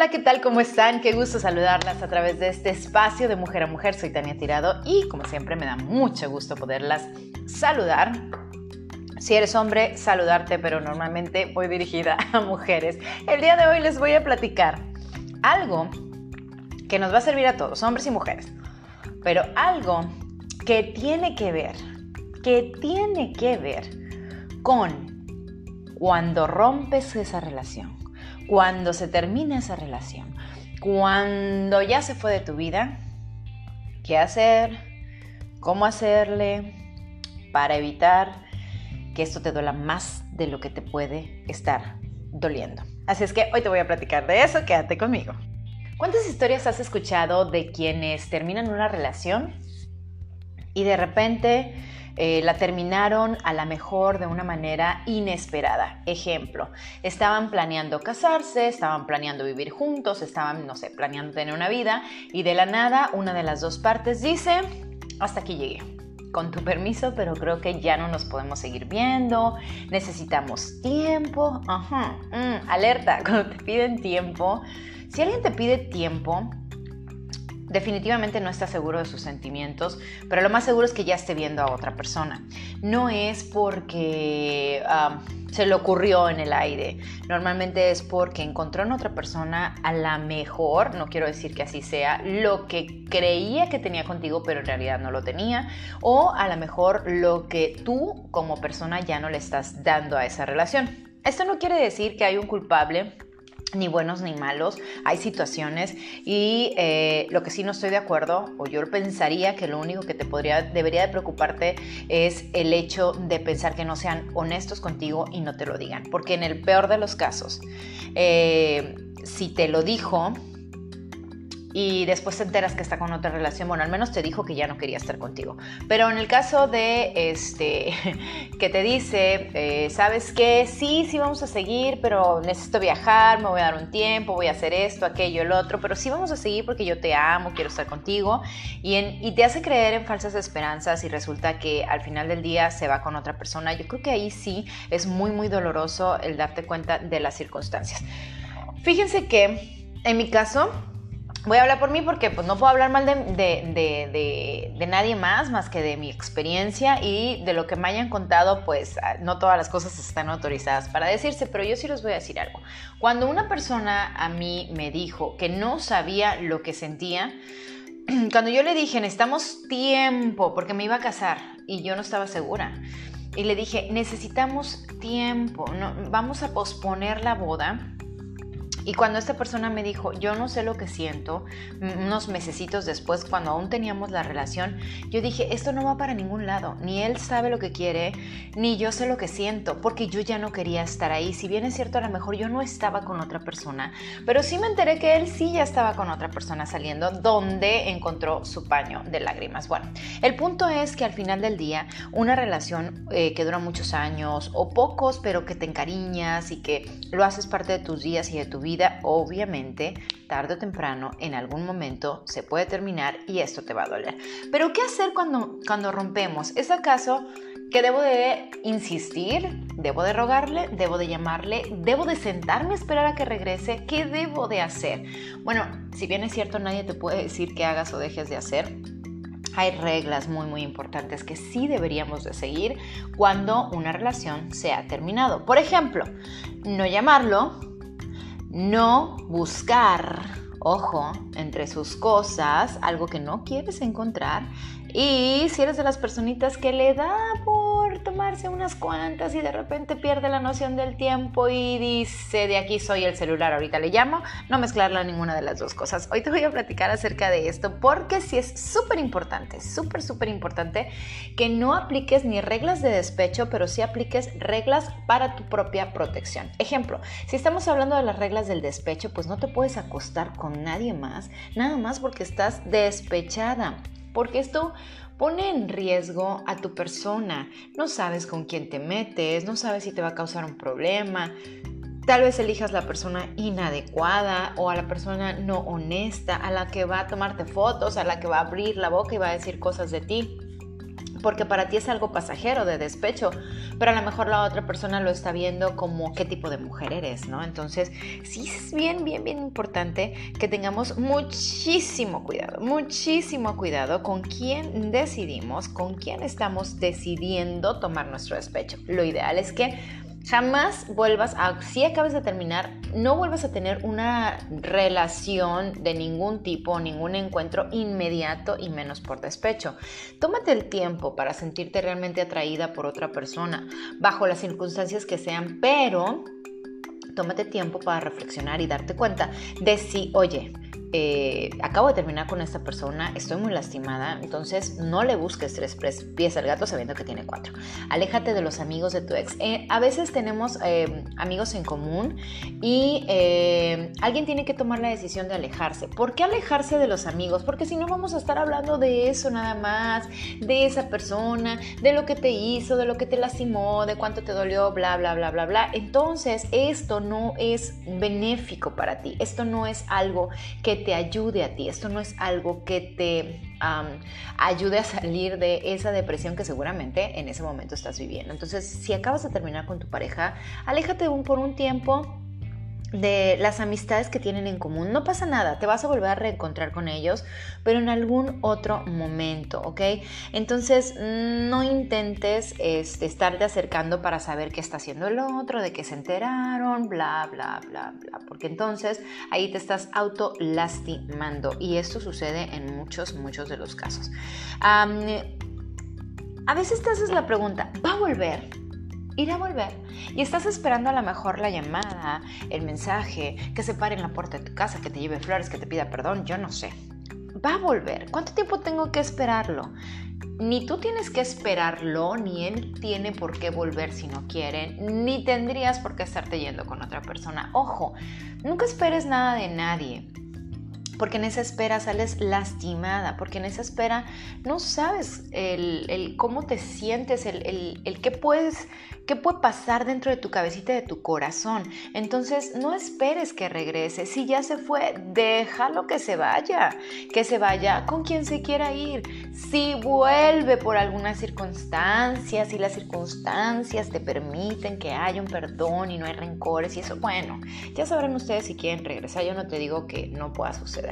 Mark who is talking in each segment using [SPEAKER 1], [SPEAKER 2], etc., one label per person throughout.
[SPEAKER 1] hola, ¿qué tal? ¿Cómo están? Qué gusto saludarlas a través de este espacio de mujer a mujer. Soy Tania Tirado y como siempre me da mucho gusto poderlas saludar. Si eres hombre, saludarte, pero normalmente voy dirigida a mujeres. El día de hoy les voy a platicar algo que nos va a servir a todos, hombres y mujeres, pero algo que tiene que ver, que tiene que ver con cuando rompes esa relación cuando se termina esa relación, cuando ya se fue de tu vida, qué hacer, cómo hacerle para evitar que esto te duela más de lo que te puede estar doliendo. Así es que hoy te voy a platicar de eso, quédate conmigo. ¿Cuántas historias has escuchado de quienes terminan una relación y de repente eh, la terminaron a la mejor de una manera inesperada. Ejemplo, estaban planeando casarse, estaban planeando vivir juntos, estaban, no sé, planeando tener una vida y de la nada una de las dos partes dice, hasta aquí llegué. Con tu permiso, pero creo que ya no nos podemos seguir viendo, necesitamos tiempo. Ajá, mm, alerta, cuando te piden tiempo, si alguien te pide tiempo, definitivamente no está seguro de sus sentimientos, pero lo más seguro es que ya esté viendo a otra persona. No es porque se le ocurrió en el aire, normalmente es porque encontró en otra persona a la mejor, no quiero decir que así sea, lo que creía que tenía contigo, pero en realidad no lo tenía, o a lo mejor lo que tú como persona ya no le estás dando a esa relación. Esto no quiere decir que hay un culpable ni buenos ni malos, hay situaciones y eh, lo que sí no estoy de acuerdo, o yo pensaría que lo único que te podría, debería de preocuparte es el hecho de pensar que no sean honestos contigo y no te lo digan, porque en el peor de los casos, eh, si te lo dijo, y después te enteras que está con otra relación, bueno, al menos te dijo que ya no quería estar contigo. Pero en el caso de este, que te dice, eh, ¿sabes qué? Sí, sí vamos a seguir, pero necesito viajar, me voy a dar un tiempo, voy a hacer esto, aquello, el otro, pero sí vamos a seguir porque yo te amo, quiero estar contigo. Y, y te hace creer en falsas esperanzas y resulta que al final del día se va con otra persona. Yo creo que ahí sí es muy, muy doloroso el darte cuenta de las circunstancias. Fíjense que en mi caso, voy a hablar por mí porque pues, no puedo hablar mal de, nadie más, más que de mi experiencia y de lo que me hayan contado, pues ah, no todas las cosas están autorizadas para decirse, pero yo sí les voy a decir algo. Cuando una persona a mí me dijo que no sabía lo que sentía, cuando yo le dije, necesitamos tiempo porque me iba a casar y yo no estaba segura. Y le dije, necesitamos tiempo, vamos a posponer la boda y cuando esta persona me dijo, yo no sé lo que siento, unos mesecitos después, cuando aún teníamos la relación, yo dije, esto no va para ningún lado, ni él sabe lo que quiere, ni yo sé lo que siento, porque yo ya no quería estar ahí. Si bien es cierto, a lo mejor yo no estaba con otra persona, pero sí me enteré que él sí ya estaba con otra persona saliendo, donde encontró su paño de lágrimas. Bueno, el punto es que al final del día, una relación eh, que dura muchos años o pocos, pero que te encariñas y que lo haces parte de tus días y de tu vida, obviamente, tarde o temprano, en algún momento se puede terminar y esto te va a doler. Pero ¿qué hacer cuando, cuando rompemos? ¿Es acaso que debo de insistir? ¿Debo de rogarle? ¿Debo de llamarle? ¿Debo de sentarme a esperar a que regrese? ¿Qué debo de hacer? Bueno, si bien es cierto, nadie te puede decir que hagas o dejes de hacer hay reglas muy muy importantes que sí deberíamos de seguir cuando una relación se ha terminado. Por ejemplo, no llamarlo, no buscar, ojo, entre sus cosas algo que no quieres encontrar. Y si eres de las personitas que le da tomarse unas cuantas y de repente pierde la noción del tiempo y dice, de aquí soy el celular, ahorita le llamo, no mezclarla ninguna de las dos cosas. Hoy te voy a platicar acerca de esto porque sí es súper importante, súper, súper importante que no apliques ni reglas de despecho, pero sí apliques reglas para tu propia protección. Ejemplo, si estamos hablando de las reglas del despecho, pues no te puedes acostar con nadie más, nada más porque estás despechada porque esto pone en riesgo a tu persona. No sabes con quién te metes, no sabes si te va a causar un problema. Tal vez elijas la persona inadecuada o a la persona no honesta, a la que va a tomarte fotos, a la que va a abrir la boca y va a decir cosas de ti porque para ti es algo pasajero de despecho, pero a lo mejor la otra persona lo está viendo como qué tipo de mujer eres, ¿no? Entonces, sí es bien, bien, bien importante que tengamos muchísimo cuidado, muchísimo cuidado con quién decidimos, con quién estamos decidiendo tomar nuestro despecho. Lo ideal es que Jamás vuelvas a, si acabas de terminar, no vuelvas a tener una relación de ningún tipo, ningún encuentro inmediato y menos por despecho. Tómate el tiempo para sentirte realmente atraída por otra persona, bajo las circunstancias que sean, pero tómate tiempo para reflexionar y darte cuenta de si, oye, eh, acabo de terminar con esta persona, estoy muy lastimada, entonces no le busques tres pies al gato sabiendo que tiene cuatro. Aléjate de los amigos de tu ex. Eh, a veces tenemos eh, amigos en común y alguien tiene que tomar la decisión de alejarse. ¿Por qué alejarse de los amigos? Porque si no vamos a estar hablando de eso nada más, de esa persona, de lo que te hizo, de lo que te lastimó, de cuánto te dolió, bla, bla, bla, bla, bla. Entonces esto no es benéfico para ti, esto no es algo que te ayude a ti. Esto no es algo que te ayude a salir de esa depresión que seguramente en ese momento estás viviendo. Entonces, si acabas de terminar con tu pareja, aléjate por un tiempo de las amistades que tienen en común. No pasa nada, te vas a volver a reencontrar con ellos, pero en algún otro momento, ¿ok? Entonces, no intentes este, estarte acercando para saber qué está haciendo el otro, de qué se enteraron, bla, bla, bla, bla, porque entonces ahí te estás auto lastimando y esto sucede en muchos, muchos de los casos. a veces te haces la pregunta, ¿va a volver? Irá a volver. Y estás esperando a lo mejor la llamada, el mensaje, que se pare en la puerta de tu casa, que te lleve flores, que te pida perdón, yo no sé. Va a volver. ¿Cuánto tiempo tengo que esperarlo? Ni tú tienes que esperarlo, ni él tiene por qué volver si no quiere, ni tendrías por qué estarte yendo con otra persona. Ojo, nunca esperes nada de nadie porque en esa espera sales lastimada, porque en esa espera no sabes el, cómo te sientes, el, qué puedes ¿Qué puede pasar dentro de tu cabecita de tu corazón? Entonces, no esperes que regrese. Si ya se fue, déjalo que se vaya. Que se vaya con quien se quiera ir. Si vuelve por alguna circunstancia, si las circunstancias te permiten que haya un perdón y no hay rencores y eso, bueno, ya sabrán ustedes si quieren regresar. Yo no te digo que no pueda suceder.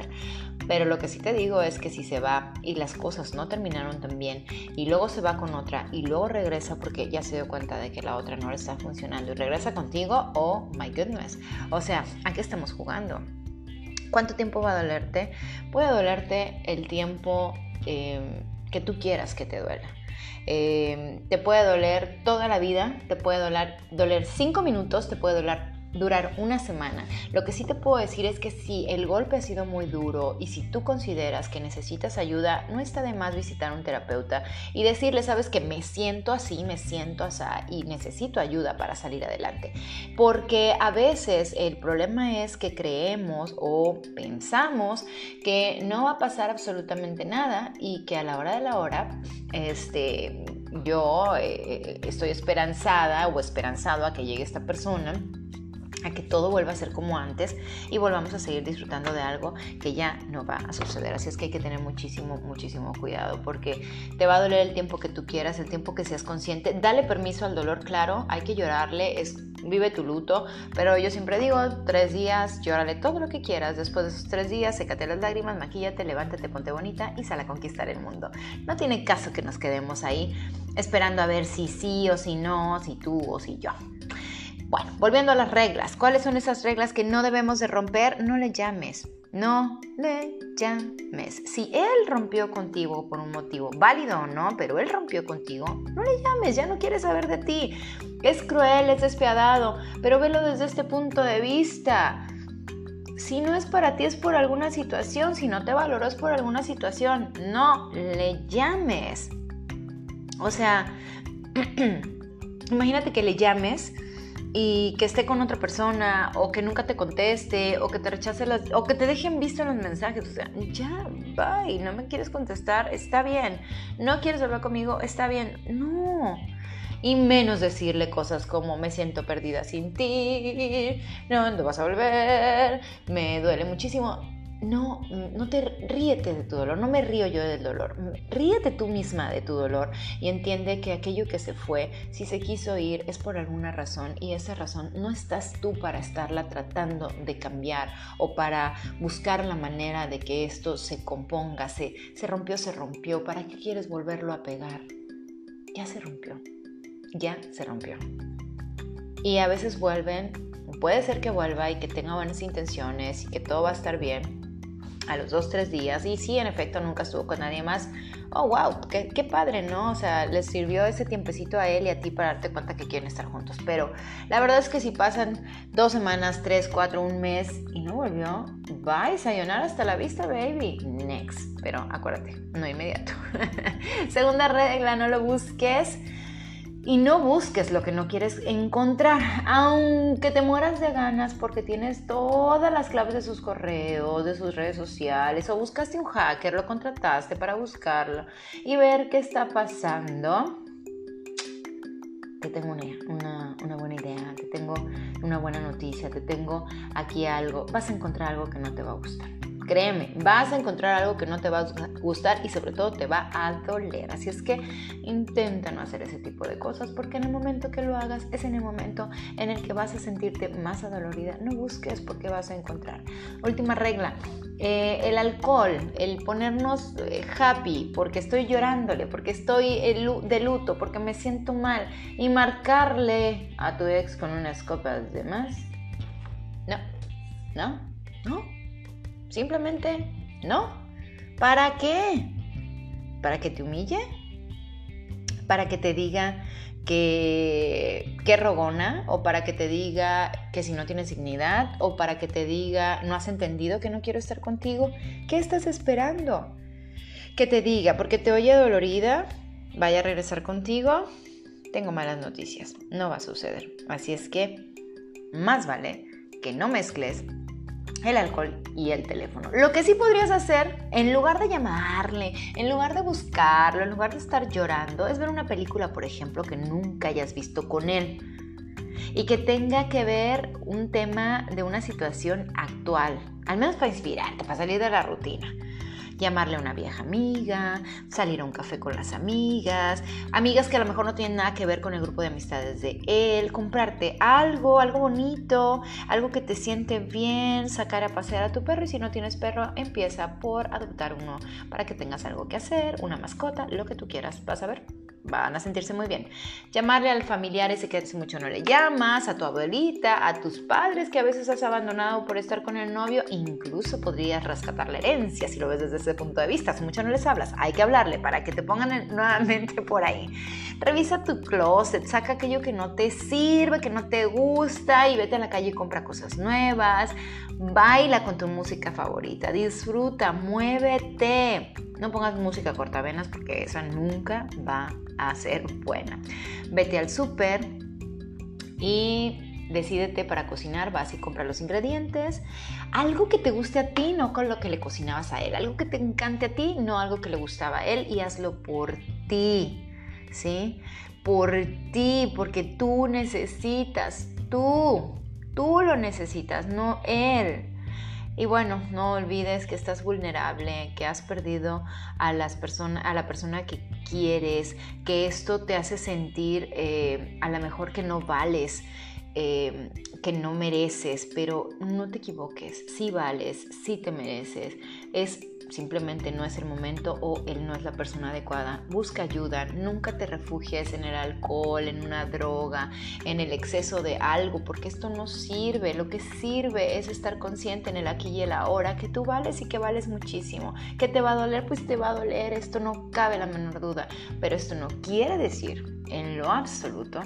[SPEAKER 1] Pero lo que sí te digo es que si se va y las cosas no terminaron tan bien y luego se va con otra y luego regresa porque ya se dio cuenta de que la otra no le está funcionando y regresa contigo, oh my goodness. O sea, ¿a qué estamos jugando? ¿Cuánto tiempo va a dolerte? Puede dolerte el tiempo em, que tú quieras que te duela. Em, te puede doler toda la vida, te puede doler, doler cinco minutos, te puede doler durar una semana. Lo que sí te puedo decir es que si el golpe ha sido muy duro y si tú consideras que necesitas ayuda, no está de más visitar a un terapeuta y decirle, sabes que me siento así, me siento así y necesito ayuda para salir adelante. Porque a veces el problema es que creemos o pensamos que no va a pasar absolutamente nada y que a la hora de la hora, este, yo eh, estoy esperanzada o esperanzado a que llegue esta persona a que todo vuelva a ser como antes y volvamos a seguir disfrutando de algo que ya no va a suceder. Así es que hay que tener muchísimo, muchísimo cuidado porque te va a doler el tiempo que tú quieras, el tiempo que seas consciente. Dale permiso al dolor, claro, hay que llorarle, es, vive tu luto, pero yo siempre digo, tres días, llórale todo lo que quieras. Después de esos tres días, sécate las lágrimas, maquíllate, levántate, ponte bonita y sal a conquistar el mundo. No tiene caso que nos quedemos ahí esperando a ver si sí o si no, si tú o si yo. Bueno, volviendo a las reglas, ¿cuáles son esas reglas que no debemos de romper? No le llames, no le llames. Si él rompió contigo por un motivo, válido o no, pero él rompió contigo, no le llames, ya no quiere saber de ti. Es cruel, es despiadado, pero velo desde este punto de vista. Si no es para ti, es por alguna situación. Si no te valoró, es por alguna situación. No le llames. O sea, imagínate que le llames y que esté con otra persona o que nunca te conteste o que te rechace las o que te dejen visto los mensajes, o sea, ya, bye, no me quieres contestar, está bien. No quieres hablar conmigo, está bien. No. Y menos decirle cosas como me siento perdida sin ti, no, no vas a volver, me duele muchísimo. No, no te ríete de tu dolor, no me río yo del dolor, ríete tú misma de tu dolor y entiende que aquello que se fue, si se quiso ir, es por alguna razón y esa razón no estás tú para estarla tratando de cambiar o para buscar la manera de que esto se componga, se, se rompió, se rompió, ¿para qué quieres volverlo a pegar? Ya se rompió, ya se rompió. Y a veces vuelven, puede ser que vuelva y que tenga buenas intenciones y que todo va a estar bien, a los dos, tres días. Y sí, en efecto, nunca estuvo con nadie más. Oh, wow, qué, padre, ¿no? O sea, les sirvió ese tiempecito a él y a ti para darte cuenta que quieren estar juntos. Pero la verdad es que si pasan dos semanas, tres, cuatro, un mes y no volvió, bye, sayonara hasta la vista, baby. Next. Pero acuérdate, no inmediato. Segunda regla, no lo busques y no busques lo que no quieres encontrar, aunque te mueras de ganas porque tienes todas las claves de sus correos, de sus redes sociales, o buscaste un hacker, lo contrataste para buscarlo y ver qué está pasando. Te tengo una, una buena idea, te tengo una buena noticia, te tengo aquí algo, vas a encontrar algo que no te va a gustar. Créeme, vas a encontrar algo que no te va a gustar y sobre todo te va a doler. Así es que intenta no hacer ese tipo de cosas porque en el momento que lo hagas es en el momento en el que vas a sentirte más adolorida. No busques porque vas a encontrar. Última regla, eh, el alcohol, el ponernos eh, happy porque estoy llorándole, porque estoy de luto, porque me siento mal y marcarle a tu ex con unas copas de más. No, no, no. Simplemente no. ¿Para qué? ¿Para que te humille? ¿Para que te diga que, qué rogona? ¿O para que te diga que si no tienes dignidad? ¿O para que te diga no has entendido que no quiero estar contigo? ¿Qué estás esperando? Que te diga, porque te oye dolorida, vaya a regresar contigo. Tengo malas noticias, no va a suceder. Así es que más vale que no mezcles el alcohol y el teléfono. Lo que sí podrías hacer, en lugar de llamarle, en lugar de buscarlo, en lugar de estar llorando, es ver una película, por ejemplo, que nunca hayas visto con él y que tenga que ver un tema de una situación actual, al menos para inspirarte, para salir de la rutina llamarle a una vieja amiga, salir a un café con las amigas, amigas que a lo mejor no tienen nada que ver con el grupo de amistades de él, comprarte algo, algo bonito, algo que te siente bien, sacar a pasear a tu perro y si no tienes perro, empieza por adoptar uno para que tengas algo que hacer, una mascota, lo que tú quieras, vas a ver van a sentirse muy bien. Llamarle al familiar ese que hace mucho no le llamas, a tu abuelita, a tus padres que a veces has abandonado por estar con el novio, incluso podrías rescatar la herencia si lo ves desde ese punto de vista. Hace mucho no les hablas, hay que hablarle para que te pongan nuevamente por ahí. Revisa tu closet, saca aquello que no te sirve, que no te gusta y vete a la calle y compra cosas nuevas. Baila con tu música favorita, disfruta, muévete. No pongas música cortavenas porque esa nunca va a ser buena. Vete al súper y decídete para cocinar, vas y compra los ingredientes. Algo que te guste a ti, no con lo que le cocinabas a él. Algo que te encante a ti, no algo que le gustaba a él y hazlo por ti. ¿Sí? Por ti, porque tú necesitas, tú, tú lo necesitas, no él. Y bueno, no olvides que estás vulnerable, que has perdido a, las a la persona que quieres, que esto te hace sentir eh, a lo mejor que no vales, eh, que no mereces, pero no te equivoques, sí vales, sí te mereces. Es simplemente no es el momento o él no es la persona adecuada. Busca ayuda, nunca te refugies en el alcohol, en una droga, en el exceso de algo, porque esto no sirve. Lo que sirve es estar consciente en el aquí y el ahora, que tú vales y que vales muchísimo. Que te va a doler, pues te va a doler, esto no cabe la menor duda, pero esto no quiere decir en lo absoluto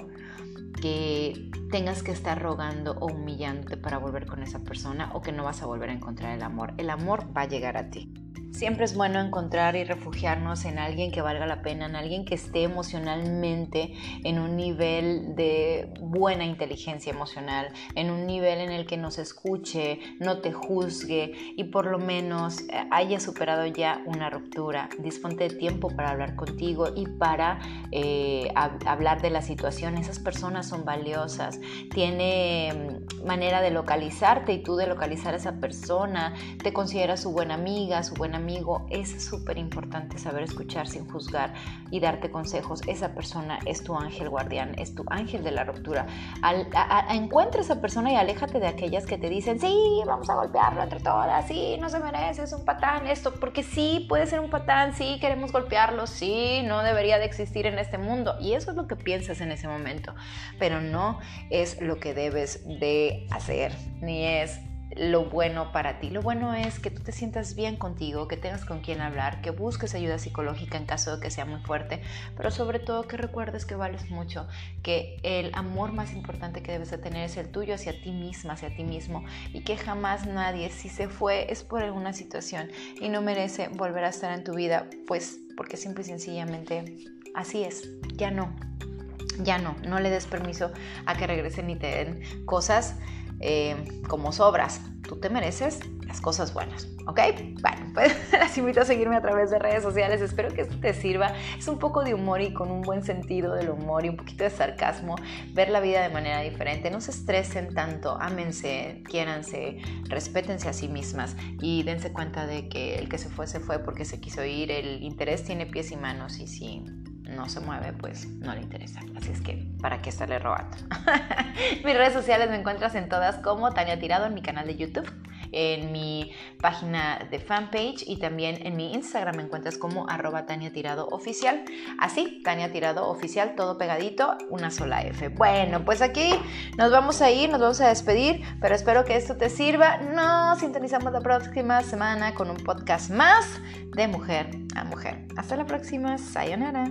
[SPEAKER 1] que tengas que estar rogando o humillándote para volver con esa persona o que no vas a volver a encontrar el amor. El amor va a llegar a ti. Siempre es bueno encontrar y refugiarnos en alguien que valga la pena, en alguien que esté emocionalmente en un nivel de buena inteligencia emocional, en un nivel en el que nos escuche, no te juzgue y por lo menos eh, haya superado ya una ruptura. Disponte de tiempo para hablar contigo y para eh, hablar de la situación. Esas personas son valiosas, tiene mm, manera de localizarte y tú de localizar a esa persona, te considera su buena amiga, su buena amigo, es súper importante saber escuchar sin juzgar y darte consejos. Esa persona es tu ángel guardián, es tu ángel de la ruptura. Encuentra esa persona y aléjate de aquellas que te dicen, sí, vamos a golpearlo entre todas, sí, no se merece, es un patán esto, porque sí, puede ser un patán, sí, queremos golpearlo, sí, no debería de existir en este mundo. Y eso es lo que piensas en ese momento, pero no es lo que debes de hacer, ni es lo bueno para ti. Lo bueno es que tú te sientas bien contigo, que tengas con quien hablar, que busques ayuda psicológica en caso de que sea muy fuerte, pero sobre todo que recuerdes que vales mucho, que el amor más importante que debes de tener es el tuyo hacia ti misma, hacia ti mismo y que jamás nadie, si se fue, es por alguna situación y no merece volver a estar en tu vida, pues porque simple y sencillamente así es, ya no. Ya no, no le des permiso a que regresen y te den cosas eh, como sobras. Tú te mereces las cosas buenas, ¿ok? Bueno, pues las invito a seguirme a través de redes sociales. Espero que esto te sirva. Es un poco de humor y con un buen sentido del humor y un poquito de sarcasmo. Ver la vida de manera diferente. No se estresen tanto. Ámense, quiéranse, respétense a sí mismas y dense cuenta de que el que se fue, se fue porque se quiso ir. El interés tiene pies y manos y si no se mueve, pues no le interesa. Así es que, ¿para qué estarle robando? Mis redes sociales me encuentras en todas como Tania Tirado en mi canal de YouTube, en mi página de fanpage y también en mi Instagram me encuentras como arroba Tania Tirado Oficial. Así, Tania Tirado Oficial, todo pegadito, una sola F. Bueno, pues aquí nos vamos a ir, nos vamos a despedir, pero espero que esto te sirva. Nos sintonizamos la próxima semana con un podcast más de mujer a mujer. Hasta la próxima, sayonara.